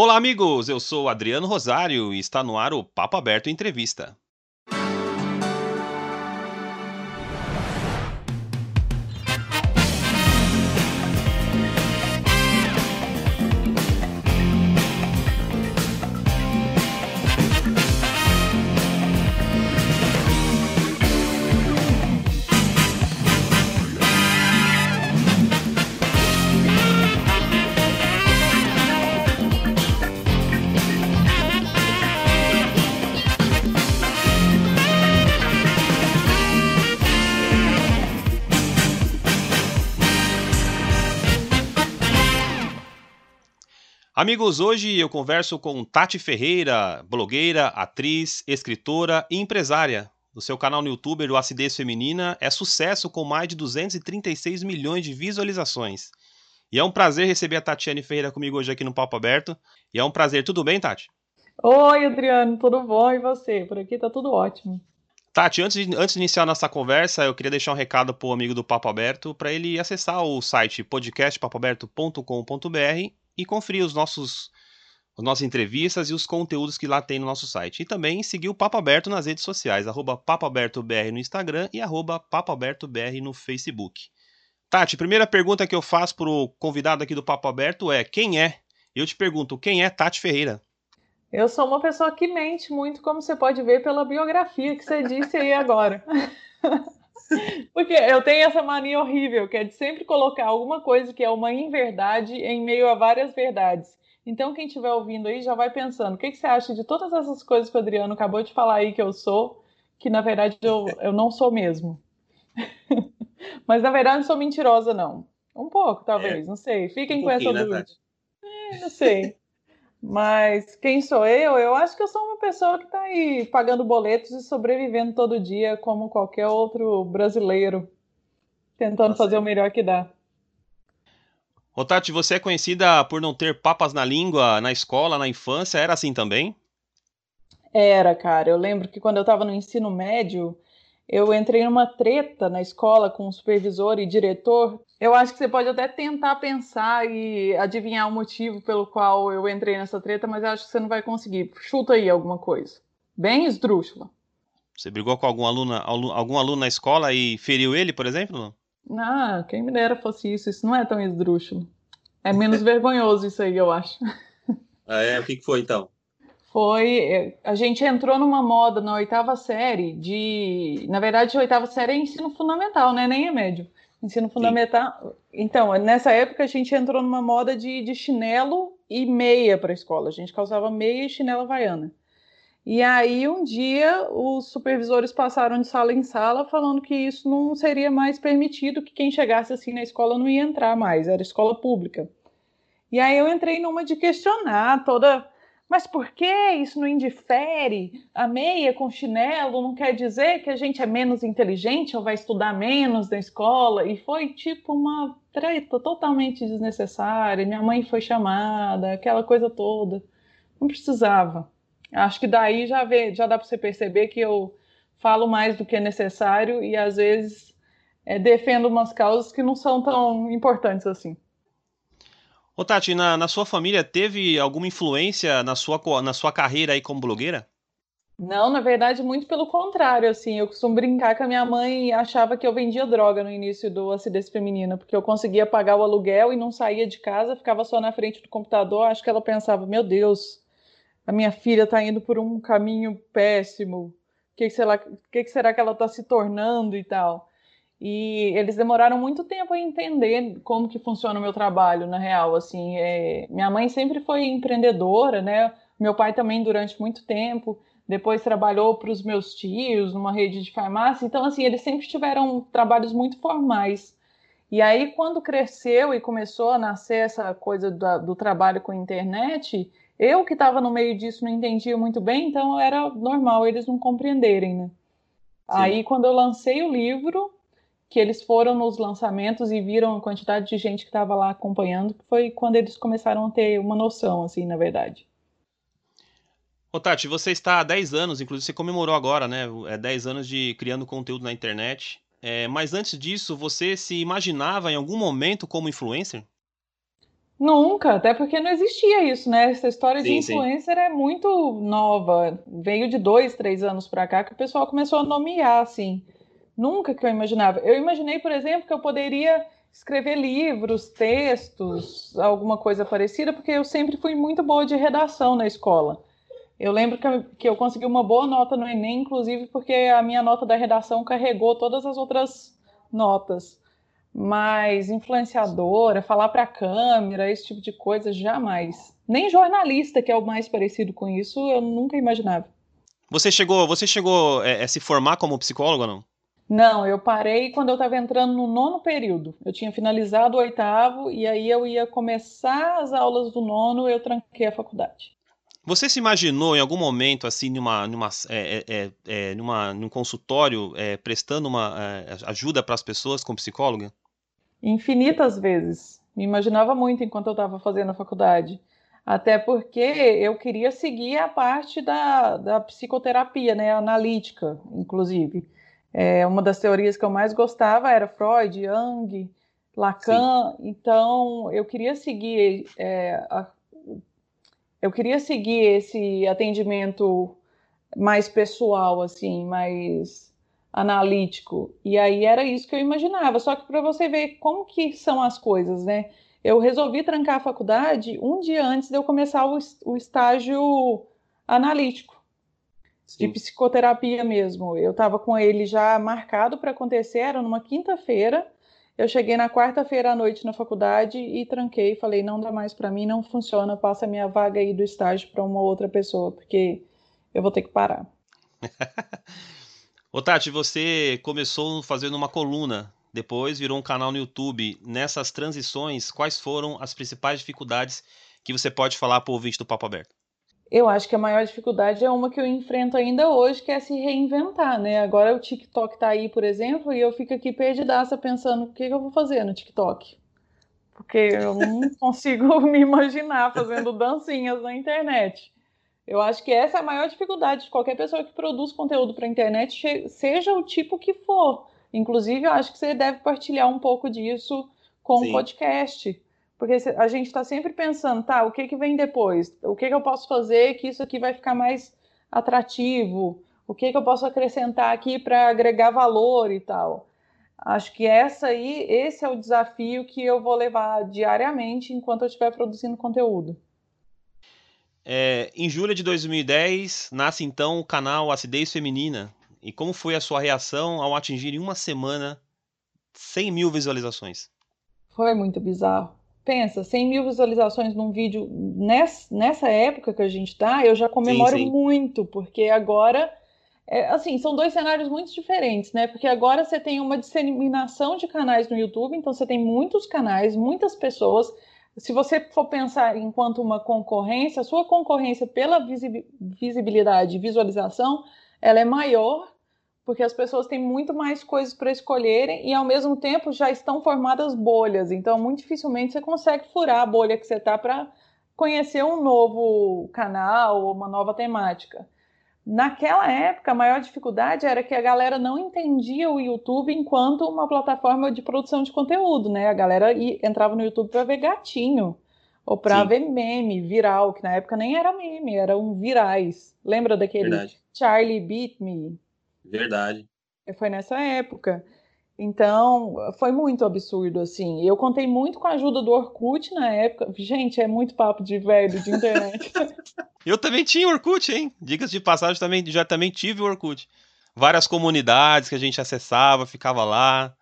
Olá, amigos! Eu sou Adriano Rosário e está no ar o Papo Aberto Entrevista. Amigos, hoje eu converso com Tati Ferreira, blogueira, atriz, escritora e empresária. O seu canal no YouTube, o Acidez Feminina, é sucesso com mais de 236 milhões de visualizações. E é um prazer receber a Tatiane Ferreira comigo hoje aqui no Papo Aberto. E é um prazer, tudo bem, Tati? Oi, Adriano, tudo bom? E você? Por aqui tá tudo ótimo. Tati, antes de, antes de iniciar nossa conversa, eu queria deixar um recado para o amigo do Papo Aberto para ele acessar o site podcastpapoaberto.com.br e conferir os nossos as nossas entrevistas e os conteúdos que lá tem no nosso site. E também seguir o Papo Aberto nas redes sociais, arroba PapoAbertoBR no Instagram e arroba PapoAbertoBR no Facebook. Tati, primeira pergunta que eu faço para o convidado aqui do Papo Aberto é: quem é? Eu te pergunto, quem é Tati Ferreira? Eu sou uma pessoa que mente muito, como você pode ver pela biografia que você disse aí agora. Porque eu tenho essa mania horrível, que é de sempre colocar alguma coisa que é uma inverdade em meio a várias verdades. Então, quem estiver ouvindo aí já vai pensando: o que, que, você acha de todas essas coisas que o Adriano acabou de falar aí que eu sou, que na verdade eu, eu não sou mesmo? Mas na verdade não sou mentirosa, não. Um pouco, talvez, é. não sei. Fiquem um com essa né, dúvida. Né, é, não sei. Mas quem sou eu? Eu acho que eu sou uma pessoa que está aí pagando boletos e sobrevivendo todo dia, como qualquer outro brasileiro, tentando Nossa. fazer o melhor que dá. Ô Tati, você é conhecida por não ter papas na língua na escola, na infância? Era assim também? Era, cara. Eu lembro que quando eu estava no ensino médio, eu entrei numa treta na escola com o supervisor e diretor. Eu acho que você pode até tentar pensar e adivinhar o motivo pelo qual eu entrei nessa treta, mas eu acho que você não vai conseguir. Chuta aí alguma coisa. Bem esdrúxula. Você brigou com algum aluno, algum aluno na escola e feriu ele, por exemplo? Ah, quem me dera fosse isso. Isso não é tão esdrúxulo. É menos vergonhoso isso aí, eu acho. Ah, é? O que foi então? foi. É, a gente entrou numa moda na oitava série de. Na verdade, a oitava série é ensino fundamental, né? Nem é médio. Ensino fundamental. Sim. Então, nessa época a gente entrou numa moda de, de chinelo e meia para a escola. A gente calçava meia e chinela havaiana. E aí, um dia, os supervisores passaram de sala em sala falando que isso não seria mais permitido, que quem chegasse assim na escola não ia entrar mais, era escola pública. E aí eu entrei numa de questionar toda mas por que isso não indifere? A meia com chinelo não quer dizer que a gente é menos inteligente ou vai estudar menos na escola? E foi tipo uma treta totalmente desnecessária. Minha mãe foi chamada, aquela coisa toda. Não precisava. Acho que daí já, vê, já dá para você perceber que eu falo mais do que é necessário e às vezes é, defendo umas causas que não são tão importantes assim. Ô Tati, na, na sua família teve alguma influência na sua, na sua carreira aí como blogueira? Não, na verdade, muito pelo contrário, assim, eu costumo brincar que a minha mãe achava que eu vendia droga no início do Acidez Feminina, porque eu conseguia pagar o aluguel e não saía de casa, ficava só na frente do computador, acho que ela pensava, meu Deus, a minha filha está indo por um caminho péssimo, o que, que, que, que será que ela está se tornando e tal. E eles demoraram muito tempo a entender como que funciona o meu trabalho, na real, assim, é... minha mãe sempre foi empreendedora, né, meu pai também durante muito tempo, depois trabalhou para os meus tios numa rede de farmácia, então, assim, eles sempre tiveram trabalhos muito formais, e aí, quando cresceu e começou a nascer essa coisa do, do trabalho com internet, eu que estava no meio disso não entendia muito bem, então era normal eles não compreenderem, né? Sim. Aí, quando eu lancei o livro, que eles foram nos lançamentos e viram a quantidade de gente que estava lá acompanhando, que foi quando eles começaram a ter uma noção, assim, na verdade. Ô Tati, você está há 10 anos, inclusive você comemorou agora, né? É 10 anos de criando conteúdo na internet. É, mas antes disso, você se imaginava em algum momento como influencer? Nunca, até porque não existia isso, né? Essa história sim, de influencer sim. é muito nova. Veio de dois, três anos para cá que o pessoal começou a nomear, assim. Nunca que eu imaginava. Eu imaginei, por exemplo, que eu poderia escrever livros, textos, alguma coisa parecida, porque eu sempre fui muito boa de redação na escola. Eu lembro que eu, consegui uma boa nota no Enem, inclusive porque a minha nota da redação carregou todas as outras notas. Mas influenciadora, falar para a câmera, esse tipo de coisa, jamais. Nem jornalista, que é o mais parecido com isso, eu nunca imaginava. Você chegou, você chegou é, a se formar como psicóloga, não? Não, eu parei quando eu estava entrando no nono período. Eu tinha finalizado o oitavo e aí eu ia começar as aulas do nono, eu tranquei a faculdade. Você se imaginou em algum momento, assim, numa, numa, é, é, é, é numa, num consultório, é, prestando uma é, ajuda para as pessoas como psicóloga? Infinitas vezes. Me imaginava muito enquanto eu estava fazendo a faculdade. Até porque eu queria seguir a parte da, da psicoterapia, né, analítica, inclusive. É, uma das teorias que eu mais gostava era Freud, Jung, Lacan. Sim. Então, eu queria seguir é, a, eu queria seguir esse atendimento mais pessoal, assim, mais analítico. E aí era isso que eu imaginava. Só que para você ver como que são as coisas, né? Eu resolvi trancar a faculdade um dia antes de eu começar o, o estágio analítico. Sim. de psicoterapia mesmo. Eu estava com ele já marcado para acontecer, era numa quinta-feira. Eu cheguei na quarta-feira à noite na faculdade e tranquei, falei, não dá mais para mim, não funciona, passa a minha vaga aí do estágio para uma outra pessoa, porque eu vou ter que parar. Ô Tati, você começou fazendo uma coluna, depois virou um canal no YouTube. Nessas transições, quais foram as principais dificuldades que você pode falar para o ouvinte do Papo Aberto? Eu acho que a maior dificuldade é uma que eu enfrento ainda hoje, que é se reinventar, né? Agora o TikTok tá aí, por exemplo, e eu fico aqui perdidaça pensando o que, eu vou fazer no TikTok. Porque eu não consigo me imaginar fazendo dancinhas na internet. Eu acho que essa é a maior dificuldade de qualquer pessoa que produz conteúdo para a internet, seja o tipo que for. Inclusive, eu acho que você deve partilhar um pouco disso com o podcast porque a gente está sempre pensando, tá, o que, que vem depois? O que, que eu posso fazer que isso aqui vai ficar mais atrativo? O que, que eu posso acrescentar aqui para agregar valor e tal? Acho que essa aí, esse é o desafio que eu vou levar diariamente enquanto eu estiver produzindo conteúdo. É, em julho de 2010, nasce então o canal Acidez Feminina. E como foi a sua reação ao atingir em uma semana 100 mil visualizações? Foi muito bizarro pensa, 100 mil visualizações num vídeo nessa, nessa época que a gente tá, eu já comemoro sim, sim. muito, porque agora, é, assim, são dois cenários muito diferentes, né? Porque agora você tem uma disseminação de canais no YouTube, então você tem muitos canais, muitas pessoas. Se você for pensar enquanto uma concorrência, a sua concorrência pela visibilidade e visualização, ela é maior porque as pessoas têm muito mais coisas para escolherem e ao mesmo tempo já estão formadas bolhas. Então, muito dificilmente você consegue furar a bolha que você está para conhecer um novo canal ou uma nova temática. Naquela época, a maior dificuldade era que a galera não entendia o YouTube enquanto uma plataforma de produção de conteúdo, né? A galera entrava no YouTube para ver gatinho ou para ver meme viral, que na época nem era meme, eram virais. Lembra daquele Verdade. Charlie Beat Me? Verdade. Foi nessa época. Então, foi muito absurdo, assim. Eu contei muito com a ajuda do Orkut na época. Gente, é muito papo de velho de internet. eu também tinha Orkut, hein? Dicas de passagem, também, já também tive o Orkut. Várias comunidades que a gente acessava, ficava lá.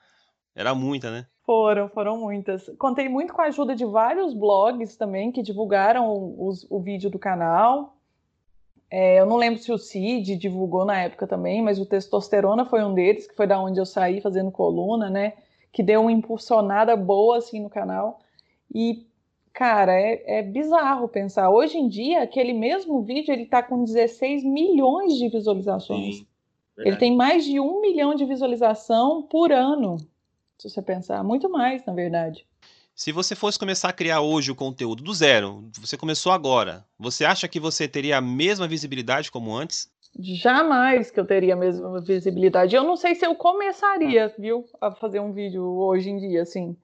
Era muita, né? Foram, foram muitas. Contei muito com a ajuda de vários blogs também que divulgaram os, o vídeo do canal. É, eu não lembro se o Cid divulgou na época também, mas o Testosterona foi um deles, que foi da onde eu saí fazendo coluna, né? Que deu uma impulsionada boa assim no canal. E, cara, é, é bizarro pensar. Hoje em dia, aquele mesmo vídeo ele tá com 16 milhões de visualizações. Sim, ele tem mais de um milhão de visualização por ano, se você pensar. Muito mais, na verdade. Se você fosse começar a criar hoje o conteúdo do zero, você começou agora, você acha que você teria a mesma visibilidade como antes? Jamais que eu teria a mesma visibilidade. Eu não sei se eu começaria, viu, a fazer um vídeo hoje em dia, assim.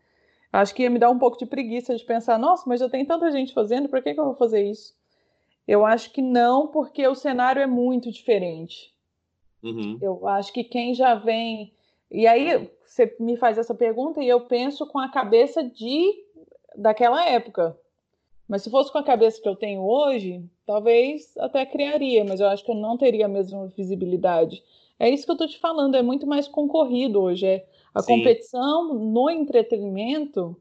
Acho que ia me dar um pouco de preguiça de pensar, nossa, mas já tem tanta gente fazendo, por que, que eu vou fazer isso? Eu acho que não, porque o cenário é muito diferente. Uhum. Eu acho que quem já vem. E aí você me faz essa pergunta e eu penso com a cabeça de daquela época. Mas se fosse com a cabeça que eu tenho hoje, talvez até criaria, mas eu acho que eu não teria a mesma visibilidade. É isso que eu estou te falando, é muito mais concorrido hoje. É a Sim. competição no entretenimento,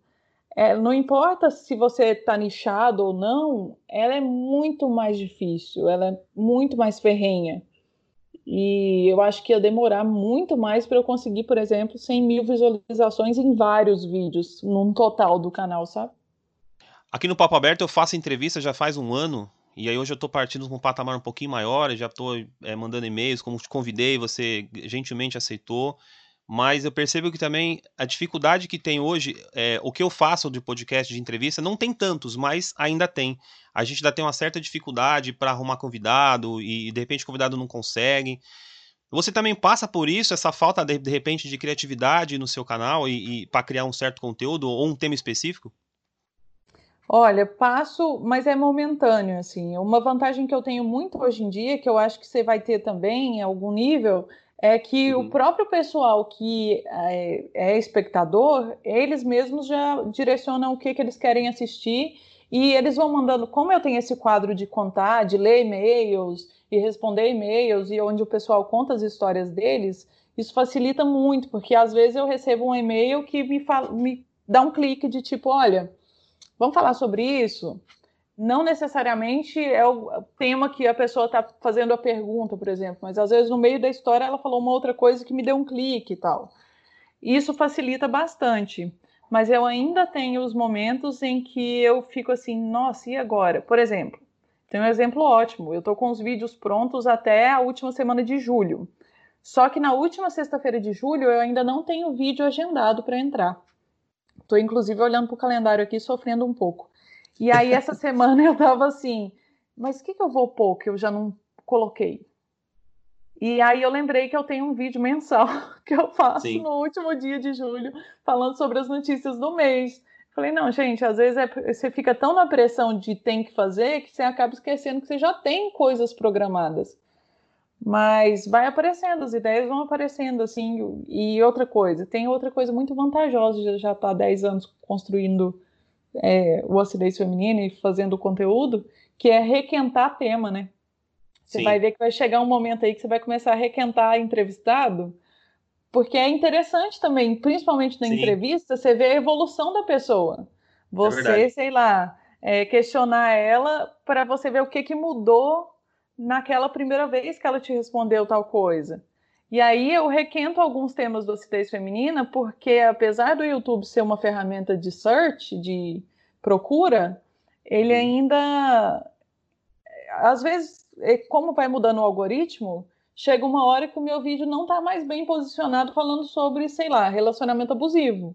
é, não importa se você está nichado ou não, ela é muito mais difícil, ela é muito mais ferrenha. E eu acho que ia demorar muito mais para eu conseguir, por exemplo, 100 mil visualizações em vários vídeos, num total do canal, sabe? Aqui no Papo Aberto eu faço entrevista já faz um ano, e aí hoje eu estou partindo com um patamar um pouquinho maior, já estou é, mandando e-mails, como te convidei, você gentilmente aceitou mas eu percebo que também a dificuldade que tem hoje, é, o que eu faço de podcast, de entrevista, não tem tantos, mas ainda tem. A gente ainda tem uma certa dificuldade para arrumar convidado e de repente o convidado não consegue. Você também passa por isso, essa falta de, de repente de criatividade no seu canal e, e para criar um certo conteúdo ou um tema específico? Olha, passo, mas é momentâneo, assim. Uma vantagem que eu tenho muito hoje em dia, que eu acho que você vai ter também em algum nível, é que uhum. o próprio pessoal que é, é, espectador, eles mesmos já direcionam o que, que eles querem assistir e eles vão mandando. Como eu tenho esse quadro de contar, de ler e-mails e responder e-mails e onde o pessoal conta as histórias deles, isso facilita muito, porque às vezes eu recebo um e-mail que me, fala, me dá um clique de tipo: olha, vamos falar sobre isso? Não necessariamente é o tema que a pessoa está fazendo a pergunta, por exemplo, mas às vezes no meio da história ela falou uma outra coisa que me deu um clique e tal. Isso facilita bastante, mas eu ainda tenho os momentos em que eu fico assim, nossa, e agora? Por exemplo, tem um exemplo ótimo, eu estou com os vídeos prontos até a última semana de julho. Só que na última sexta-feira de julho eu ainda não tenho vídeo agendado para entrar. Estou inclusive olhando para o calendário aqui, sofrendo um pouco. E aí, essa semana eu tava assim, mas o que, que eu vou pôr que eu já não coloquei? E aí eu lembrei que eu tenho um vídeo mensal que eu faço Sim. no último dia de julho, falando sobre as notícias do mês. Falei, não, gente, às vezes é, você fica tão na pressão de tem que fazer que você acaba esquecendo que você já tem coisas programadas. Mas vai aparecendo, as ideias vão aparecendo, assim. E outra coisa, tem outra coisa muito vantajosa de já estar tá 10 anos construindo é, o acidez feminino e fazendo conteúdo, que é requentar tema, né? Você Sim. vai ver que vai chegar um momento aí que você vai começar a requentar entrevistado, porque é interessante também, principalmente na Sim. entrevista, você vê a evolução da pessoa. Você, é sei lá, é, questionar ela para você ver o que, que mudou naquela primeira vez que ela te respondeu tal coisa. E aí eu requento alguns temas do acidez feminina, porque apesar do YouTube ser uma ferramenta de search, de procura, ele ainda. Às vezes, é, como vai mudando o algoritmo, chega uma hora que o meu vídeo não está mais bem posicionado falando sobre, sei lá, relacionamento abusivo.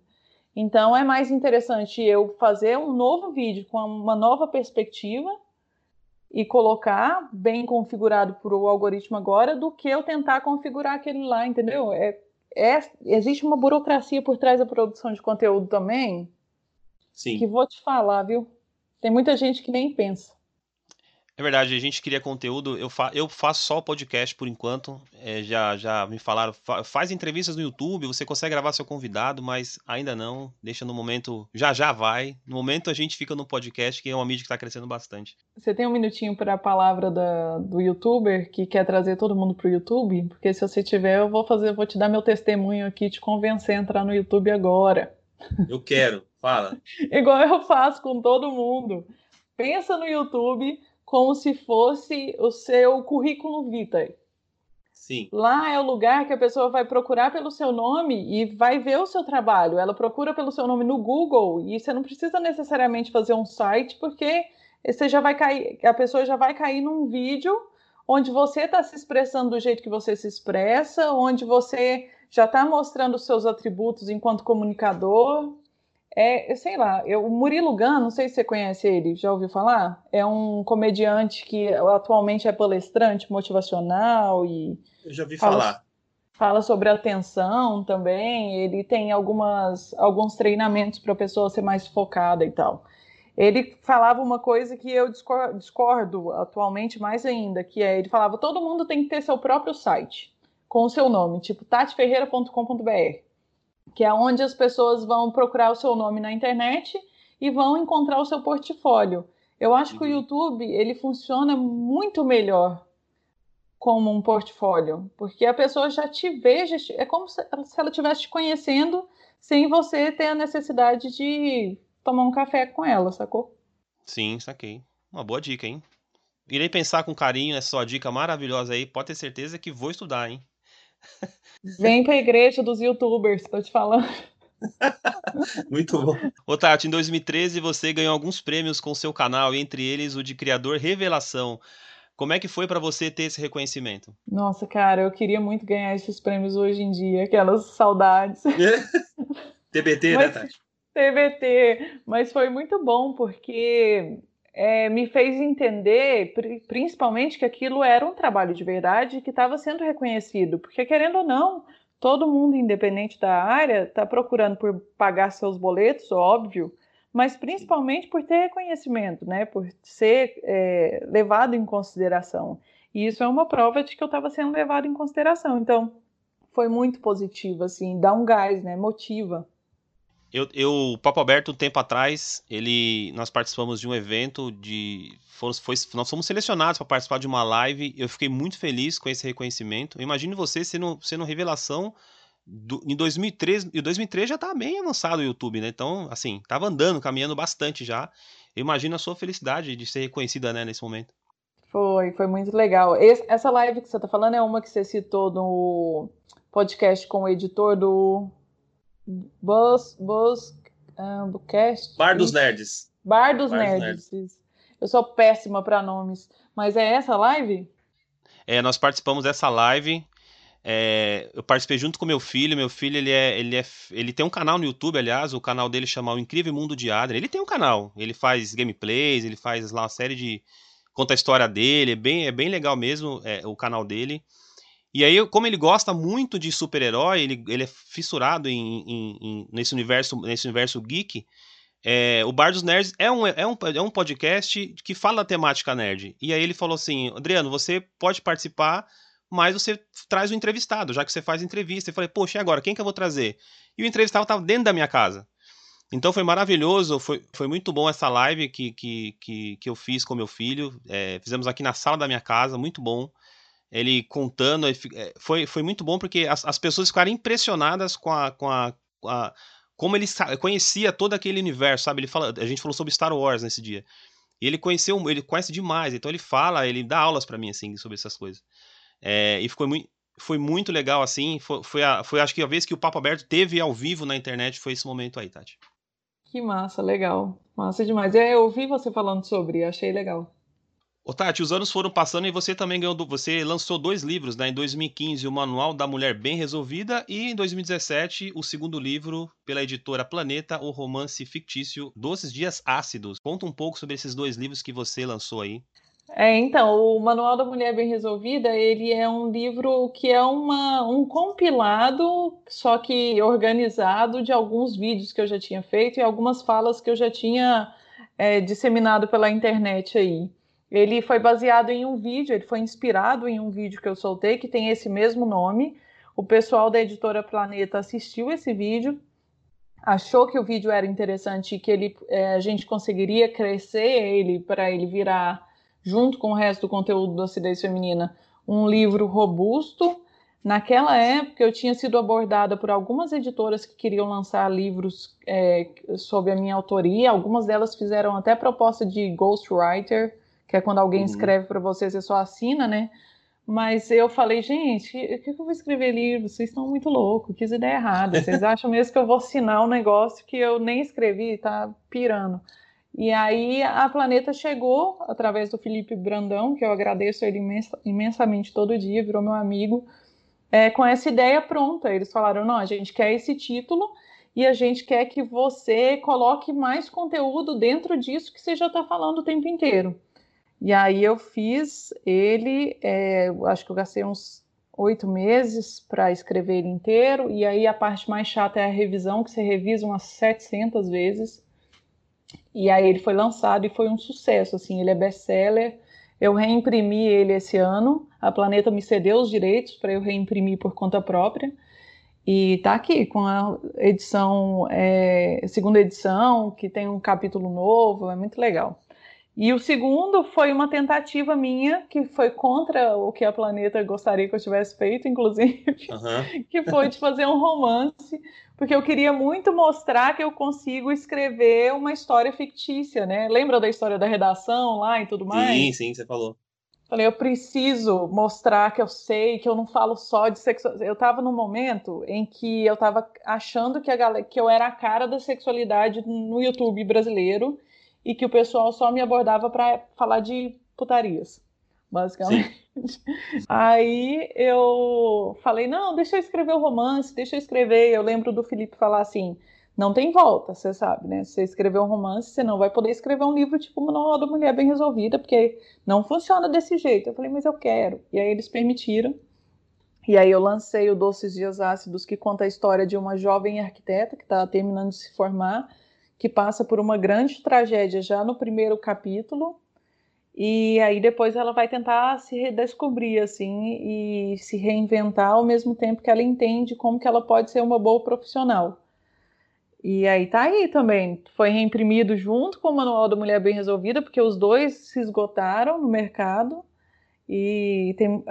Então é mais interessante eu fazer um novo vídeo com uma nova perspectiva e colocar bem configurado para o algoritmo agora do que eu tentar configurar aquele lá, entendeu? É, é, existe uma burocracia por trás da produção de conteúdo também. Sim. Que vou te falar, viu? Tem muita gente que nem pensa. É verdade, a gente cria conteúdo. Eu, fa eu faço só o podcast por enquanto. É, já, já me falaram, fa faz entrevistas no YouTube, você consegue gravar seu convidado, mas ainda não. Deixa no momento, já já vai. No momento a gente fica no podcast, que é uma mídia que está crescendo bastante. Você tem um minutinho para a palavra da, do YouTuber que quer trazer todo mundo para o YouTube? Porque se você tiver, eu vou fazer, vou te dar meu testemunho aqui, te convencer a entrar no YouTube agora. Eu quero, fala. Igual eu faço com todo mundo. Pensa no YouTube como se fosse o seu currículo vitae. Sim. Lá é o lugar que a pessoa vai procurar pelo seu nome e vai ver o seu trabalho. Ela procura pelo seu nome no Google e você não precisa necessariamente fazer um site, porque você já vai cair, a pessoa já vai cair num vídeo onde você está se expressando do jeito que você se expressa, onde você já está mostrando os seus atributos enquanto comunicador, é, sei lá, eu, o Murilo Gun, não sei se você conhece ele, já ouviu falar? É um comediante que atualmente é palestrante motivacional e. Eu já ouvi fala, falar. fala sobre atenção também. Ele tem algumas, alguns treinamentos para a pessoa ser mais focada e tal. Ele falava uma coisa que eu discordo atualmente mais ainda, que é ele falava todo mundo tem que ter seu próprio site com o seu nome, tipo tatiferreira.com.br, que é onde as pessoas vão procurar o seu nome na internet e vão encontrar o seu portfólio. Eu acho uhum. que o uhum. YouTube ele funciona muito melhor como um portfólio, porque a pessoa já te vê, já, é como se ela estivesse te conhecendo sem você ter a necessidade de tomar um café com ela, sacou? Sim, saquei. Uma boa dica, hein? Irei pensar com carinho nessa sua dica maravilhosa aí. Pode ter certeza que vou estudar, hein? Vem pra igreja dos youtubers, tô te falando. Muito bom. Ô Tati, em 2013 você ganhou alguns prêmios com seu canal, entre eles o de Criador Revelação. Como é que foi para você ter esse reconhecimento? Nossa, cara, eu queria muito ganhar esses prêmios hoje em dia, aquelas saudades. TBT, né, Tati? TBT, mas foi muito bom porque é, me fez entender, principalmente, que aquilo era um trabalho de verdade que estava sendo reconhecido, porque querendo ou não, todo mundo, independente da área, está procurando por pagar seus boletos, óbvio, mas principalmente por ter reconhecimento, né? Por ser é, levado em consideração. E isso é uma prova de que eu estava sendo levado em consideração. Então, foi muito positivo, assim, dá um gás, né? Motiva. Eu, eu, Papo Aberto, um tempo atrás, ele, nós participamos de um evento de. foi, nós fomos selecionados para participar de uma live. Eu fiquei muito feliz com esse reconhecimento. Imagine você sendo, sendo revelação do, em 2003. E 2003 já estava bem avançado o YouTube, né? Então, assim, estava andando, caminhando bastante já. Eu imagino a sua felicidade de ser reconhecida né, nesse momento. Foi, foi muito legal. Esse, essa live que você está falando é uma que você citou no podcast com o editor do Bus, Bus, um, cast, Bar dos Nerds. Bar dos, Bar Nerds. Nerds. Eu sou péssima para nomes, mas é essa live? É, nós participamos dessa live. É, eu participei junto com meu filho. Meu filho ele é, ele é, ele tem um canal no YouTube, aliás, o canal dele chama O Incrível Mundo de Adrian. Ele tem um canal, ele faz gameplays, ele faz lá uma série de conta a história dele. É bem, é bem legal mesmo é, o canal dele. E aí, como ele gosta muito de super-herói, ele, ele é fissurado em, em, em, nesse, universo, nesse universo geek. É, o Bar dos Nerds é um, é, um, é um podcast que fala da temática nerd. E aí ele falou assim: Adriano, você pode participar, mas você traz o entrevistado, já que você faz entrevista. Eu falei: Poxa, e agora? Quem que eu vou trazer? E o entrevistado estava dentro da minha casa. Então foi maravilhoso, foi, foi muito bom essa live que, que, que, que eu fiz com meu filho. É, fizemos aqui na sala da minha casa, muito bom ele contando, é, foi, foi muito bom porque as, as pessoas ficaram impressionadas com a, com a, com a como ele conhecia todo aquele universo, sabe? Ele fala, a gente falou sobre Star Wars nesse dia. E ele conheceu, ele conhece demais, então ele fala, ele dá aulas para mim assim sobre essas coisas. É, e ficou muito foi muito legal assim, foi, foi, a, foi acho que a vez que o Papo Aberto teve ao vivo na internet foi esse momento aí, Tati. Que massa, legal. Massa demais. É, eu ouvi você falando sobre, achei legal. Ô Tati, os anos foram passando e você também ganhou. Você lançou dois livros, né? Em 2015, o Manual da Mulher Bem Resolvida, e em 2017, o segundo livro, pela editora Planeta, o romance fictício Doces Dias Ácidos. Conta um pouco sobre esses dois livros que você lançou aí. É, então, o Manual da Mulher Bem Resolvida, ele é um livro que é uma, um compilado, só que organizado, de alguns vídeos que eu já tinha feito e algumas falas que eu já tinha é, disseminado pela internet aí. Ele foi baseado em um vídeo, ele foi inspirado em um vídeo que eu soltei que tem esse mesmo nome. O pessoal da editora Planeta assistiu esse vídeo, achou que o vídeo era interessante e que ele, é, a gente conseguiria crescer ele para ele virar, junto com o resto do conteúdo da acidez feminina, um livro robusto. Naquela época, eu tinha sido abordada por algumas editoras que queriam lançar livros é, sob a minha autoria. Algumas delas fizeram até proposta de ghostwriter que é quando alguém uhum. escreve para você, você só assina, né? Mas eu falei, gente, o que, que eu vou escrever livro? Vocês estão muito loucos, que ideia errada. Vocês acham mesmo que eu vou assinar um negócio que eu nem escrevi, tá pirando. E aí a Planeta chegou através do Felipe Brandão, que eu agradeço ele imensamente todo dia, virou meu amigo, é, com essa ideia pronta. Eles falaram: não, a gente quer esse título e a gente quer que você coloque mais conteúdo dentro disso que você já está falando o tempo inteiro. E aí eu fiz ele, é, acho que eu gastei uns oito meses para escrever ele inteiro, e aí a parte mais chata é a revisão, que você revisa umas 700 vezes. E aí ele foi lançado e foi um sucesso, assim, ele é best-seller. Eu reimprimi ele esse ano, a Planeta me cedeu os direitos para eu reimprimir por conta própria. E tá aqui com a edição, é, segunda edição, que tem um capítulo novo, é muito legal. E o segundo foi uma tentativa minha, que foi contra o que a Planeta gostaria que eu tivesse feito, inclusive, uhum. que foi de fazer um romance, porque eu queria muito mostrar que eu consigo escrever uma história fictícia, né? Lembra da história da redação lá e tudo mais? Sim, sim, você falou. Falei, eu preciso mostrar que eu sei, que eu não falo só de sexualidade. Eu estava num momento em que eu estava achando que, a galera, que eu era a cara da sexualidade no YouTube brasileiro e que o pessoal só me abordava para falar de putarias, basicamente. Aí eu falei, não, deixa eu escrever o romance, deixa eu escrever. Eu lembro do Felipe falar assim, não tem volta, você sabe, né? Se você escrever um romance, você não vai poder escrever um livro tipo Manual da Mulher Bem Resolvida, porque não funciona desse jeito. Eu falei, mas eu quero. E aí eles permitiram. E aí eu lancei o Doces Dias Ácidos, que conta a história de uma jovem arquiteta que está terminando de se formar que passa por uma grande tragédia já no primeiro capítulo, e aí depois ela vai tentar se redescobrir assim e se reinventar ao mesmo tempo que ela entende como que ela pode ser uma boa profissional. E aí tá aí também, foi reimprimido junto com o Manual da Mulher Bem Resolvida, porque os dois se esgotaram no mercado e tem,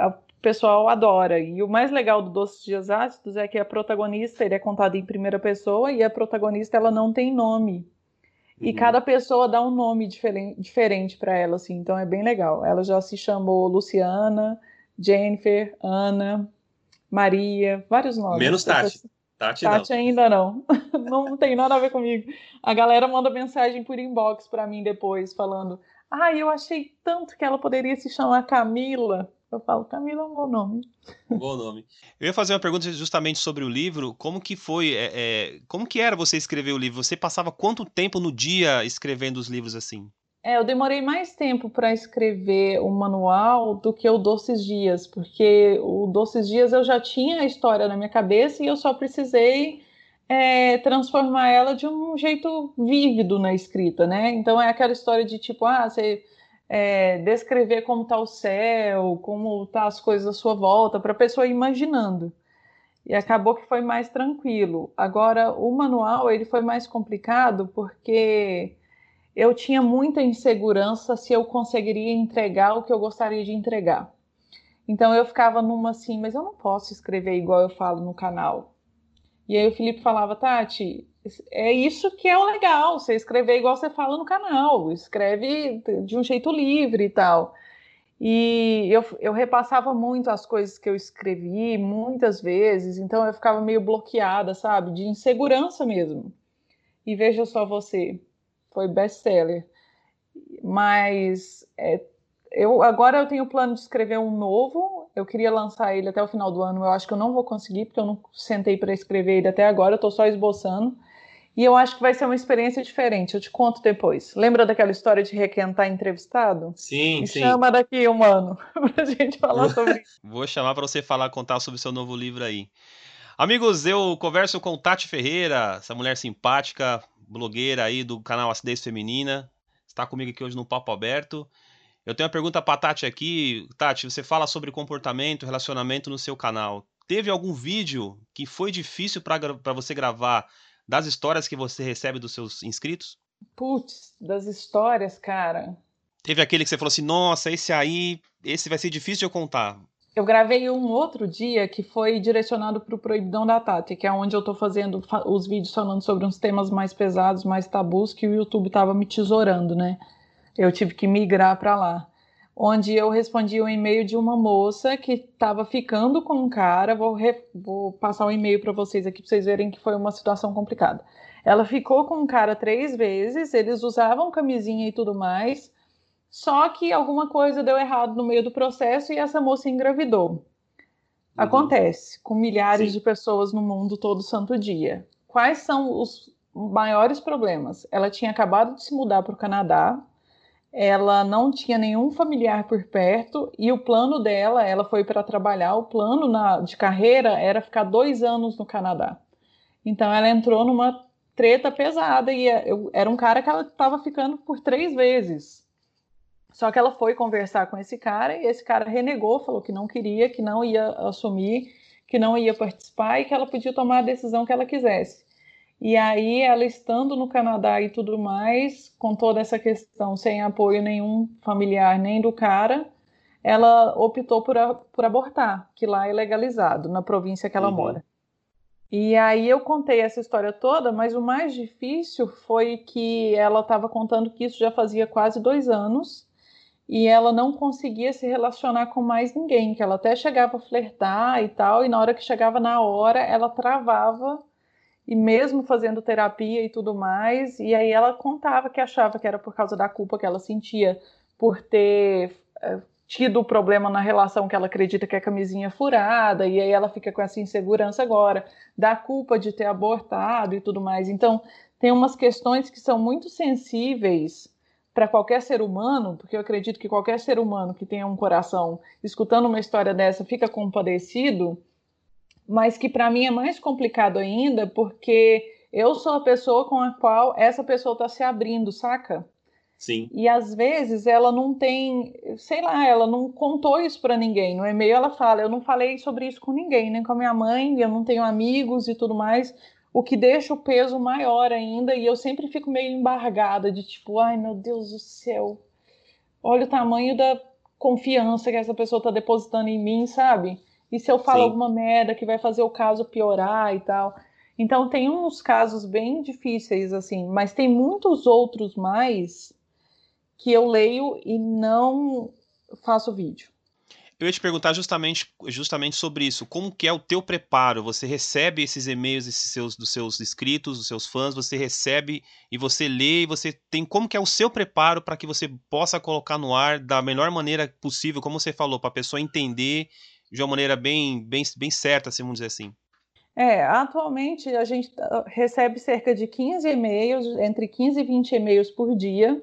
pessoal adora. E o mais legal do Doces Dias Ácidos é que a protagonista ele é contado em primeira pessoa e a protagonista ela não tem nome. E uhum. cada pessoa dá um nome diferente, para ela, assim, então é bem legal. Ela já se chamou Luciana, Jennifer, Ana, Maria, vários nomes. Menos Tati. Tati, Tati não. ainda não. não tem nada a ver comigo. A galera manda mensagem por inbox para mim depois, falando: Ah, eu achei tanto que ela poderia se chamar Camila. Eu falo, Camila é um bom nome. Um bom nome. Eu ia fazer uma pergunta justamente sobre o livro. Como que foi, é, é, como que era você escrever o livro? Você passava quanto tempo no dia escrevendo os livros assim? É, eu demorei mais tempo para escrever o manual do que o Doces Dias, porque o Doces Dias eu já tinha a história na minha cabeça e eu só precisei é, transformar ela de um jeito vívido na escrita, né? Então é aquela história de tipo, ah, você é, descrever como está o céu, como tá as coisas à sua volta, para a pessoa ir imaginando. E acabou que foi mais tranquilo. Agora, o manual ele foi mais complicado porque eu tinha muita insegurança se eu conseguiria entregar o que eu gostaria de entregar. Então eu ficava numa assim, mas eu não posso escrever igual eu falo no canal. E aí o Felipe falava, Tati, é isso que é o legal, você escrever igual você fala no canal, escreve de um jeito livre e tal. E eu, eu repassava muito as coisas que eu escrevi, muitas vezes, então eu ficava meio bloqueada, sabe? De insegurança mesmo. E veja só você, foi best-seller. Mas é, eu agora eu tenho plano de escrever um novo. Eu queria lançar ele até o final do ano. Eu acho que eu não vou conseguir, porque eu não sentei para escrever ele até agora, eu estou só esboçando. E eu acho que vai ser uma experiência diferente. Eu te conto depois. Lembra daquela história de requentar entrevistado? Sim, Me sim. chama daqui um ano pra gente falar sobre isso. Vou chamar para você falar, contar sobre o seu novo livro aí. Amigos, eu converso com Tati Ferreira, essa mulher simpática, blogueira aí do canal Acidez Feminina. Está comigo aqui hoje no Papo Aberto. Eu tenho uma pergunta para Tati aqui. Tati, você fala sobre comportamento, relacionamento no seu canal. Teve algum vídeo que foi difícil para você gravar das histórias que você recebe dos seus inscritos? Putz, das histórias, cara. Teve aquele que você falou assim: nossa, esse aí, esse vai ser difícil de eu contar. Eu gravei um outro dia que foi direcionado para o Proibidão da Tati, que é onde eu estou fazendo os vídeos falando sobre uns temas mais pesados, mais tabus, que o YouTube estava me tesourando, né? Eu tive que migrar para lá onde eu respondi um e-mail de uma moça que estava ficando com um cara. Vou, re... Vou passar o um e-mail para vocês aqui para vocês verem que foi uma situação complicada. Ela ficou com um cara três vezes, eles usavam camisinha e tudo mais, só que alguma coisa deu errado no meio do processo e essa moça engravidou. Uhum. Acontece com milhares Sim. de pessoas no mundo todo santo dia. Quais são os maiores problemas? Ela tinha acabado de se mudar para o Canadá, ela não tinha nenhum familiar por perto e o plano dela, ela foi para trabalhar, o plano na, de carreira era ficar dois anos no Canadá. Então ela entrou numa treta pesada e eu, era um cara que ela estava ficando por três vezes. Só que ela foi conversar com esse cara e esse cara renegou, falou que não queria, que não ia assumir, que não ia participar e que ela podia tomar a decisão que ela quisesse. E aí, ela estando no Canadá e tudo mais, com toda essa questão, sem apoio nenhum familiar nem do cara, ela optou por, a, por abortar, que lá é legalizado, na província que ela uhum. mora. E aí eu contei essa história toda, mas o mais difícil foi que ela estava contando que isso já fazia quase dois anos e ela não conseguia se relacionar com mais ninguém, que ela até chegava a flertar e tal, e na hora que chegava na hora, ela travava e mesmo fazendo terapia e tudo mais, e aí ela contava que achava que era por causa da culpa que ela sentia por ter é, tido o problema na relação que ela acredita que é camisinha furada, e aí ela fica com essa insegurança agora, da culpa de ter abortado e tudo mais. Então, tem umas questões que são muito sensíveis para qualquer ser humano, porque eu acredito que qualquer ser humano que tenha um coração escutando uma história dessa fica compadecido mas que para mim é mais complicado ainda porque eu sou a pessoa com a qual essa pessoa está se abrindo, saca? Sim. E às vezes ela não tem, sei lá, ela não contou isso para ninguém. No e-mail ela fala: eu não falei sobre isso com ninguém, nem com a minha mãe, eu não tenho amigos e tudo mais. O que deixa o peso maior ainda, e eu sempre fico meio embargada de tipo, ai meu Deus do céu, olha o tamanho da confiança que essa pessoa está depositando em mim, sabe? E se eu falo Sim. alguma merda que vai fazer o caso piorar e tal. Então tem uns casos bem difíceis assim, mas tem muitos outros mais que eu leio e não faço vídeo. Eu ia te perguntar justamente, justamente sobre isso. Como que é o teu preparo? Você recebe esses e-mails esses seus, dos seus inscritos, dos seus fãs, você recebe e você lê e você tem como que é o seu preparo para que você possa colocar no ar da melhor maneira possível, como você falou, para a pessoa entender de uma maneira bem, bem, bem certa, assim, vamos dizer assim? É, atualmente a gente recebe cerca de 15 e-mails, entre 15 e 20 e-mails por dia.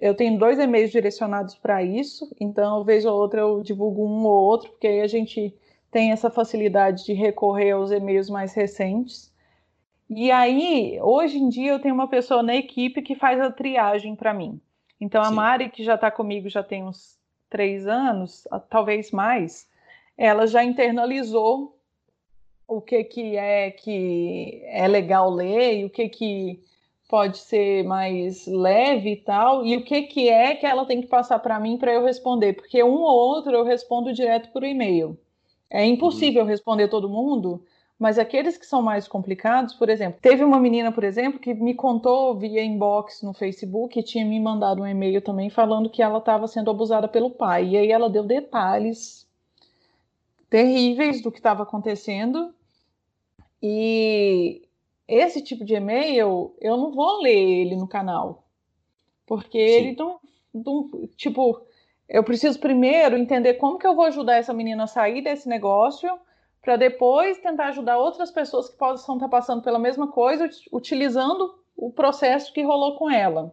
Eu tenho dois e-mails direcionados para isso, então, vez ou outra, eu divulgo um ou outro, porque aí a gente tem essa facilidade de recorrer aos e-mails mais recentes. E aí, hoje em dia, eu tenho uma pessoa na equipe que faz a triagem para mim. Então, a Sim. Mari, que já está comigo já tem uns três anos, talvez mais, ela já internalizou o que, que é que é legal ler e o que, que pode ser mais leve e tal, e o que, que é que ela tem que passar para mim para eu responder, porque um ou outro eu respondo direto por e-mail. É impossível uhum. responder todo mundo, mas aqueles que são mais complicados, por exemplo, teve uma menina, por exemplo, que me contou via inbox no Facebook e tinha me mandado um e-mail também falando que ela estava sendo abusada pelo pai. E aí ela deu detalhes terríveis do que estava acontecendo. E esse tipo de e-mail, eu não vou ler ele no canal. Porque Sim. ele não, não. Tipo, eu preciso primeiro entender como que eu vou ajudar essa menina a sair desse negócio, para depois tentar ajudar outras pessoas que possam estar passando pela mesma coisa, utilizando o processo que rolou com ela.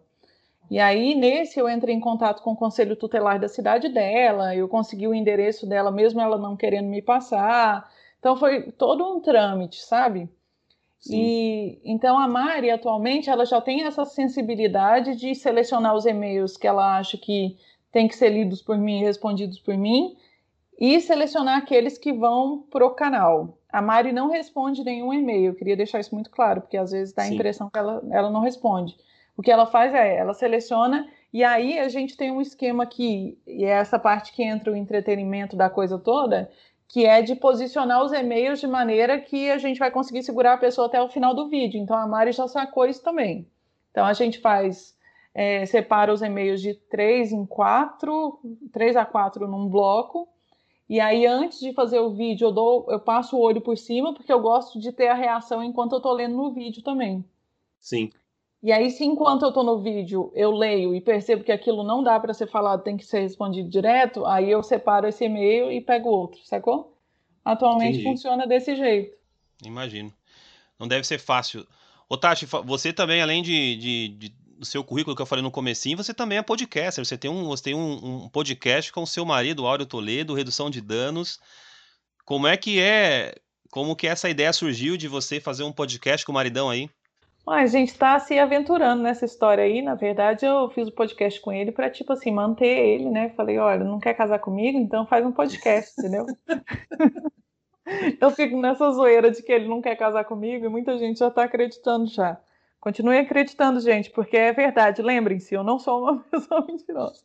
E aí, nesse, eu entrei em contato com o conselho tutelar da cidade dela, eu consegui o endereço dela, mesmo ela não querendo me passar. Então, foi todo um trâmite, sabe? Sim. E então a Mari atualmente ela já tem essa sensibilidade de selecionar os e-mails que ela acha que tem que ser lidos por mim e respondidos por mim e selecionar aqueles que vão para o canal. A Mari não responde nenhum e-mail, eu queria deixar isso muito claro, porque às vezes dá a Sim. impressão que ela, ela não responde. O que ela faz é, ela seleciona e aí a gente tem um esquema que, e é essa parte que entra o entretenimento da coisa toda, que é de posicionar os e-mails de maneira que a gente vai conseguir segurar a pessoa até o final do vídeo. Então a Mari já sacou isso também. Então a gente faz, é, separa os e-mails de três em quatro, três a quatro num bloco. E aí, antes de fazer o vídeo, eu, dou, eu passo o olho por cima, porque eu gosto de ter a reação enquanto eu estou lendo no vídeo também. Sim. E aí, se enquanto eu estou no vídeo, eu leio e percebo que aquilo não dá para ser falado, tem que ser respondido direto, aí eu separo esse e-mail e pego outro, sacou? Atualmente Entendi. funciona desse jeito. Imagino. Não deve ser fácil. Ô, Tati, você também, além de, de, de do seu currículo que eu falei no comecinho, você também é podcaster. Você tem um, você tem um, um podcast com o seu marido, Áureo Toledo, Redução de Danos. Como é que é, como que essa ideia surgiu de você fazer um podcast com o maridão aí? A gente está se aventurando nessa história aí. Na verdade, eu fiz o podcast com ele para, tipo assim, manter ele, né? Falei, olha, não quer casar comigo? Então faz um podcast, entendeu? eu fico nessa zoeira de que ele não quer casar comigo e muita gente já está acreditando já. Continue acreditando, gente, porque é verdade. Lembrem-se, eu não sou uma pessoa mentirosa.